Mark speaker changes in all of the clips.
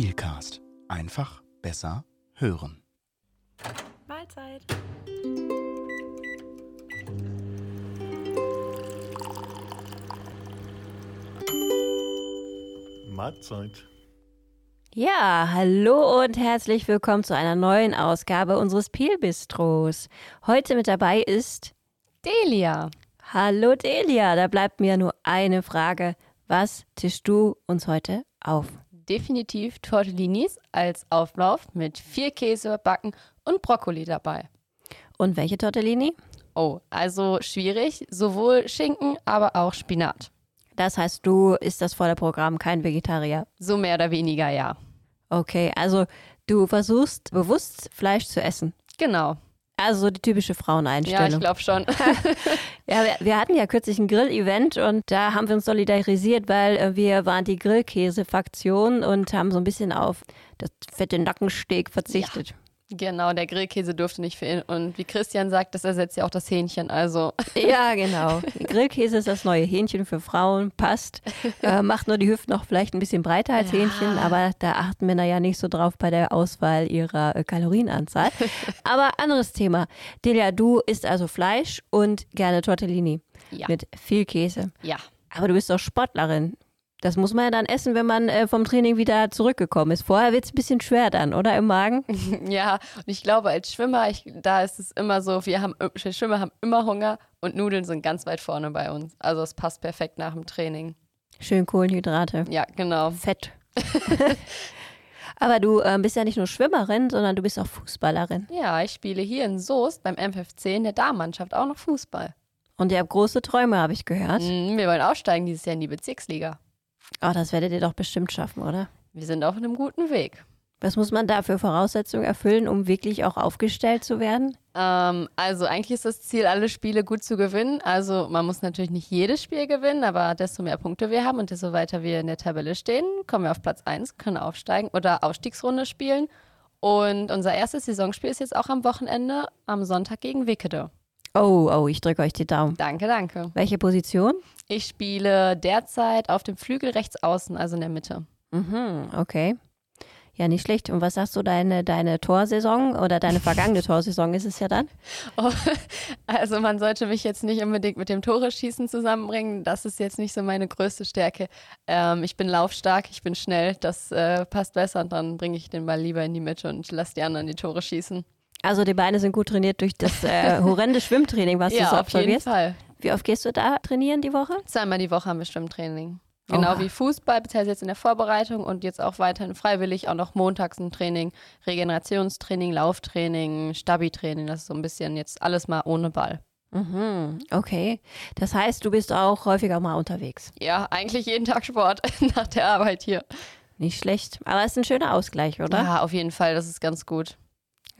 Speaker 1: Peelcast. Einfach besser hören.
Speaker 2: Mahlzeit.
Speaker 3: Mahlzeit.
Speaker 4: Ja, hallo und herzlich willkommen zu einer neuen Ausgabe unseres Peel Bistros. Heute mit dabei ist
Speaker 2: Delia.
Speaker 4: Hallo Delia, da bleibt mir nur eine Frage. Was tischst du uns heute auf?
Speaker 2: Definitiv Tortellinis als Auflauf mit viel Käse, Backen und Brokkoli dabei.
Speaker 4: Und welche Tortellini?
Speaker 2: Oh, also schwierig. Sowohl Schinken, aber auch Spinat.
Speaker 4: Das heißt, du isst das volle Programm, kein Vegetarier.
Speaker 2: So mehr oder weniger, ja.
Speaker 4: Okay, also du versuchst bewusst Fleisch zu essen.
Speaker 2: Genau.
Speaker 4: Also so die typische
Speaker 2: Ja, ich
Speaker 4: Fraueneinstellung.
Speaker 2: glaube schon.
Speaker 4: Ja, wir, wir hatten ja kürzlich ein Grill-Event und da haben wir uns solidarisiert, weil äh, wir waren die Grillkäse-Faktion und haben so ein bisschen auf das fette Nackensteak verzichtet.
Speaker 2: Genau, der Grillkäse durfte nicht fehlen. Und wie Christian sagt, das ersetzt ja auch das Hähnchen. Also
Speaker 4: Ja, genau. Grillkäse ist das neue Hähnchen für Frauen, passt. Äh, macht nur die Hüften noch vielleicht ein bisschen breiter als
Speaker 2: Ja.
Speaker 4: Hähnchen, aber da achten Männer ja nicht so drauf bei der Auswahl ihrer äh, Kalorienanzahl. aber anderes Thema. Delia, du isst also Fleisch und gerne Tortellini
Speaker 2: ja.
Speaker 4: mit viel Käse.
Speaker 2: ja.
Speaker 4: Aber du bist doch Sportlerin. Das muss man ja dann essen, wenn man äh, vom Training wieder zurückgekommen ist. Vorher wird es ein bisschen schwer dann, oder im Magen?
Speaker 2: Ja, und ich glaube, als Schwimmer, ich, da ist es immer so, wir, haben, wir Schwimmer haben immer Hunger und Nudeln sind ganz weit vorne bei uns. Also es passt perfekt nach dem Training.
Speaker 4: Schön Kohlenhydrate.
Speaker 2: Ja, genau.
Speaker 4: Fett. Aber du äh, bist ja nicht nur Schwimmerin, sondern du bist auch Fußballerin.
Speaker 2: Ja, ich spiele hier in Soest beim MFC in der Damenmannschaft auch noch Fußball.
Speaker 4: Und ihr habt große Träume, habe ich gehört.
Speaker 2: Mhm, wir wollen aufsteigen dieses Jahr in die Bezirksliga.
Speaker 4: Oh, das werdet ihr doch bestimmt schaffen, oder?
Speaker 2: Wir sind auf einem guten Weg.
Speaker 4: Was muss man da für Voraussetzungen erfüllen, um wirklich auch aufgestellt zu werden?
Speaker 2: Ähm, also eigentlich ist das Ziel, alle Spiele gut zu gewinnen. Also man muss natürlich nicht jedes Spiel gewinnen, aber desto mehr Punkte wir haben und desto weiter wir in der Tabelle stehen, kommen wir auf Platz 1, können aufsteigen oder Aufstiegsrunde spielen. Und unser erstes Saisonspiel ist jetzt auch am Wochenende, am Sonntag gegen Wickede.
Speaker 4: Oh, oh, ich drücke euch die Daumen.
Speaker 2: Danke, danke.
Speaker 4: Welche Position?
Speaker 2: Ich spiele derzeit auf dem Flügel rechts außen, also in der Mitte.
Speaker 4: Mhm, okay. Ja, nicht schlecht. Und was sagst du, deine, deine Torsaison oder deine vergangene Torsaison ist es ja dann?
Speaker 2: Oh, also man sollte mich jetzt nicht unbedingt mit dem Tore-Schießen zusammenbringen. Das ist jetzt nicht so meine größte Stärke. Ähm, ich bin laufstark, ich bin schnell, das äh, passt besser und dann bringe ich den Ball lieber in die Mitte und lasse die anderen die Tore schießen.
Speaker 4: Also die Beine sind gut trainiert durch das äh, horrende Schwimmtraining, was du
Speaker 2: ja,
Speaker 4: so
Speaker 2: auf jeden
Speaker 4: absolvierst.
Speaker 2: Fall.
Speaker 4: Wie oft gehst du da trainieren die Woche?
Speaker 2: Zweimal die Woche haben wir Schwimmtraining. Genau
Speaker 4: Oha.
Speaker 2: wie Fußball, beziehungsweise jetzt in der Vorbereitung und jetzt auch weiterhin freiwillig, auch noch montags ein Training, Regenerationstraining, Lauftraining, Stabi-Training, das ist so ein bisschen jetzt alles mal ohne Ball.
Speaker 4: Mhm, okay. Das heißt, du bist auch häufiger mal unterwegs.
Speaker 2: Ja, eigentlich jeden Tag Sport nach der Arbeit hier.
Speaker 4: Nicht schlecht. Aber es ist ein schöner Ausgleich, oder?
Speaker 2: Ja, auf jeden Fall, das ist ganz gut.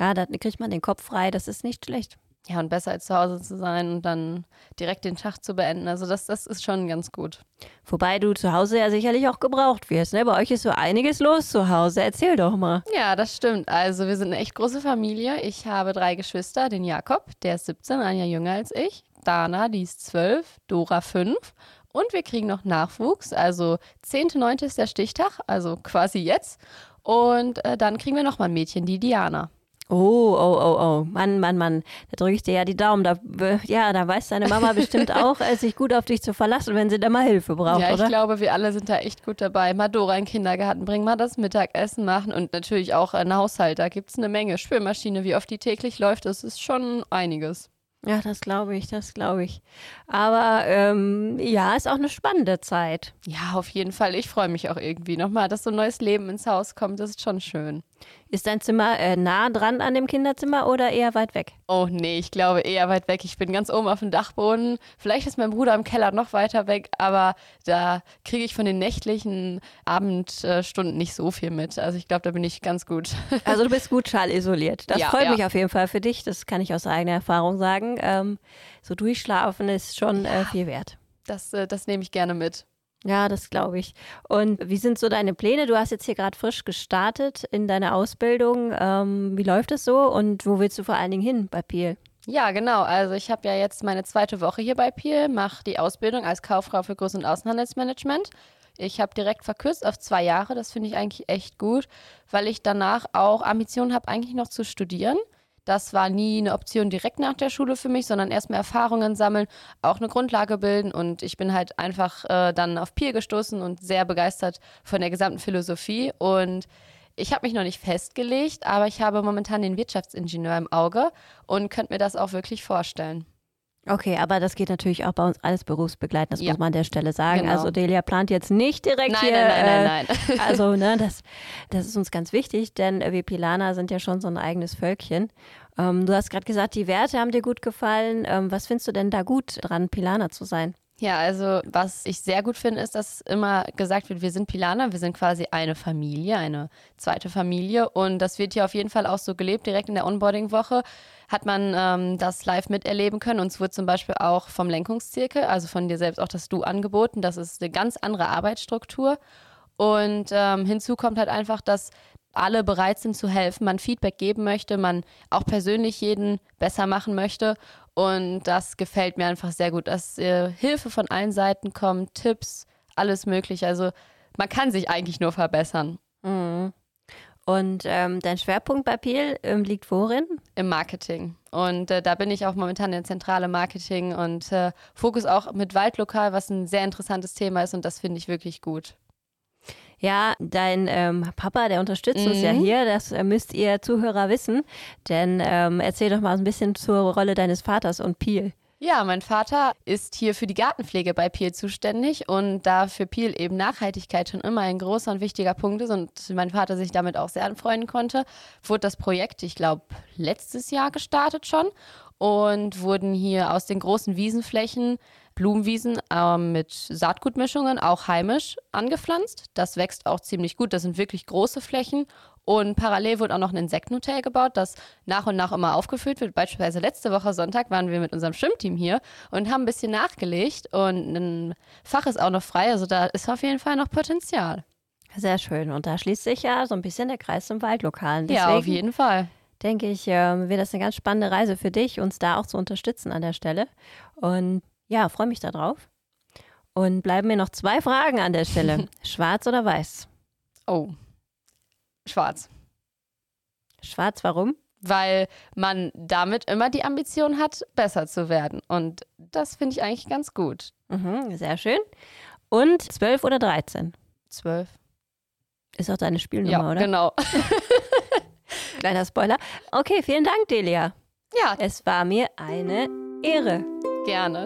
Speaker 4: Ja, da kriegt man den Kopf frei. Das ist nicht schlecht.
Speaker 2: Ja, und besser als zu Hause zu sein und dann direkt den Tag zu beenden. Also das, das ist schon ganz gut.
Speaker 4: Wobei du zu Hause ja sicherlich auch gebraucht wirst. Ne? Bei euch ist so einiges los zu Hause. Erzähl doch mal.
Speaker 2: Ja, das stimmt. Also wir sind eine echt große Familie. Ich habe drei Geschwister. Den Jakob, der ist 17, ein Jahr jünger als ich. Dana, die ist 12. Dora 5. Und wir kriegen noch Nachwuchs. Also 10.9. ist der Stichtag, also quasi jetzt. Und äh, dann kriegen wir noch mal ein Mädchen, die Diana.
Speaker 4: Oh, oh, oh, oh. Mann, Mann, Mann. Da drücke ich dir ja die Daumen. Da, ja, da weiß deine Mama bestimmt auch, äh, sich gut auf dich zu verlassen, wenn sie da mal Hilfe braucht,
Speaker 2: ja, ich
Speaker 4: oder?
Speaker 2: glaube, wir alle sind da echt gut dabei. Mal Dora in den Kindergarten bringen, mal das Mittagessen machen und natürlich auch einen Haushalt. Da gibt es eine Menge. Spülmaschine, wie oft die täglich läuft, das ist schon einiges.
Speaker 4: Ja, das glaube ich, das glaube ich. Aber ähm, ja, ist auch eine spannende Zeit.
Speaker 2: Ja, auf jeden Fall. Ich freue mich auch irgendwie nochmal, dass so ein neues Leben ins Haus kommt. Das ist schon schön.
Speaker 4: Ist dein Zimmer äh, nah dran an dem Kinderzimmer oder eher weit weg?
Speaker 2: Oh nee, ich glaube eher weit weg. Ich bin ganz oben auf dem Dachboden. Vielleicht ist mein Bruder im Keller noch weiter weg, aber da kriege ich von den nächtlichen Abendstunden nicht so viel mit. Also ich glaube, da bin ich ganz gut.
Speaker 4: Also du bist gut schallisoliert. Das
Speaker 2: Ja,
Speaker 4: freut
Speaker 2: ja.
Speaker 4: mich auf jeden Fall für dich. Das kann ich aus eigener Erfahrung sagen. Ähm, so durchschlafen ist schon äh, viel wert.
Speaker 2: Das, äh, das nehme ich gerne mit.
Speaker 4: Ja, das glaube ich. Und wie sind so deine Pläne? Du hast jetzt hier gerade frisch gestartet in deiner Ausbildung. Ähm, wie läuft es so und wo willst du vor allen Dingen hin bei Piel?
Speaker 2: Ja, genau. Also ich habe ja jetzt meine zweite Woche hier bei Piel, mache die Ausbildung als Kauffrau für Groß- und Außenhandelsmanagement. Ich habe direkt verkürzt auf zwei Jahre. Das finde ich eigentlich echt gut, weil ich danach auch Ambitionen habe, eigentlich noch zu studieren. Das war nie eine Option direkt nach der Schule für mich, sondern erstmal Erfahrungen sammeln, auch eine Grundlage bilden. Und ich bin halt einfach äh, dann auf Peer gestoßen und sehr begeistert von der gesamten Philosophie. Und ich habe mich noch nicht festgelegt, aber ich habe momentan den Wirtschaftsingenieur im Auge und könnte mir das auch wirklich vorstellen.
Speaker 4: Okay, aber das geht natürlich auch bei uns alles berufsbegleitend, das
Speaker 2: Ja.
Speaker 4: muss man an der Stelle sagen.
Speaker 2: Genau.
Speaker 4: Also Delia plant jetzt nicht direkt
Speaker 2: Nein,
Speaker 4: hier.
Speaker 2: nein, nein,
Speaker 4: äh,
Speaker 2: nein, nein.
Speaker 4: Also, ne, das, das ist uns ganz wichtig, denn wir Pilaner sind ja schon so ein eigenes Völkchen. Ähm, du hast gerade gesagt, die Werte haben dir gut gefallen. Ähm, was findest du denn da gut dran, Pilaner zu sein?
Speaker 2: Ja, also was ich sehr gut finde, ist, dass immer gesagt wird, wir sind Pilaner, wir sind quasi eine Familie, eine zweite Familie. Und das wird hier auf jeden Fall auch so gelebt. Direkt in der Onboarding-Woche hat man ähm, das live miterleben können. Uns wurde zum Beispiel auch vom Lenkungszirkel, also von dir selbst auch das Du angeboten. Das ist eine ganz andere Arbeitsstruktur. Und ähm, hinzu kommt halt einfach, dass alle bereit sind zu helfen, man Feedback geben möchte, man auch persönlich jeden besser machen möchte. Und das gefällt mir einfach sehr gut, dass äh, Hilfe von allen Seiten kommt, Tipps, alles mögliche. Also man kann sich eigentlich nur verbessern
Speaker 4: Mhm. Und ähm, dein Schwerpunkt bei Peel ähm, liegt worin?
Speaker 2: im Marketing. Und äh, da bin ich auch momentan in zentrale Marketing und äh, Fokus auch mit Waldlokal, was ein sehr interessantes Thema ist und das finde ich wirklich gut.
Speaker 4: Ja, dein ähm, Papa, der unterstützt uns ja
Speaker 2: Mhm.
Speaker 4: hier, das äh, müsst ihr Zuhörer wissen. Denn ähm, erzähl doch mal ein bisschen zur Rolle deines Vaters und Peel.
Speaker 2: Ja, mein Vater ist hier für die Gartenpflege bei Peel zuständig und da für Peel eben Nachhaltigkeit schon immer ein großer und wichtiger Punkt ist und mein Vater sich damit auch sehr anfreunden konnte, wurde das Projekt, ich glaube, letztes Jahr gestartet schon und wurden hier aus den großen Wiesenflächen Blumenwiesen ähm, mit Saatgutmischungen, auch heimisch, angepflanzt. Das wächst auch ziemlich gut. Das sind wirklich große Flächen. Und parallel wurde auch noch ein Insektenhotel gebaut, das nach und nach immer aufgefüllt wird. Beispielsweise letzte Woche Sonntag waren wir mit unserem Schwimmteam hier und haben ein bisschen nachgelegt. Und ein Fach ist auch noch frei. Also da ist auf jeden Fall noch Potenzial.
Speaker 4: Sehr schön. Und da schließt sich ja so ein bisschen der Kreis zum Waldlokalen.
Speaker 2: ja, auf
Speaker 4: Deswegen
Speaker 2: jeden Fall.
Speaker 4: denke ich, ähm, wird das eine ganz spannende Reise für dich, uns da auch zu unterstützen an der Stelle. Und ja, freue mich darauf. Und bleiben mir noch zwei Fragen an der Stelle. Schwarz oder weiß?
Speaker 2: Oh, schwarz.
Speaker 4: Schwarz, warum?
Speaker 2: Weil man damit immer die Ambition hat, besser zu werden. Und das finde ich eigentlich ganz gut.
Speaker 4: Mhm, sehr schön. Und 12 oder 13?
Speaker 2: Zwölf.
Speaker 4: Ist auch deine Spielnummer,
Speaker 2: Ja,
Speaker 4: oder?
Speaker 2: genau.
Speaker 4: Kleiner Spoiler. Okay, vielen Dank, Delia.
Speaker 2: Ja,
Speaker 4: Es war mir eine Ehre.
Speaker 2: Gerne.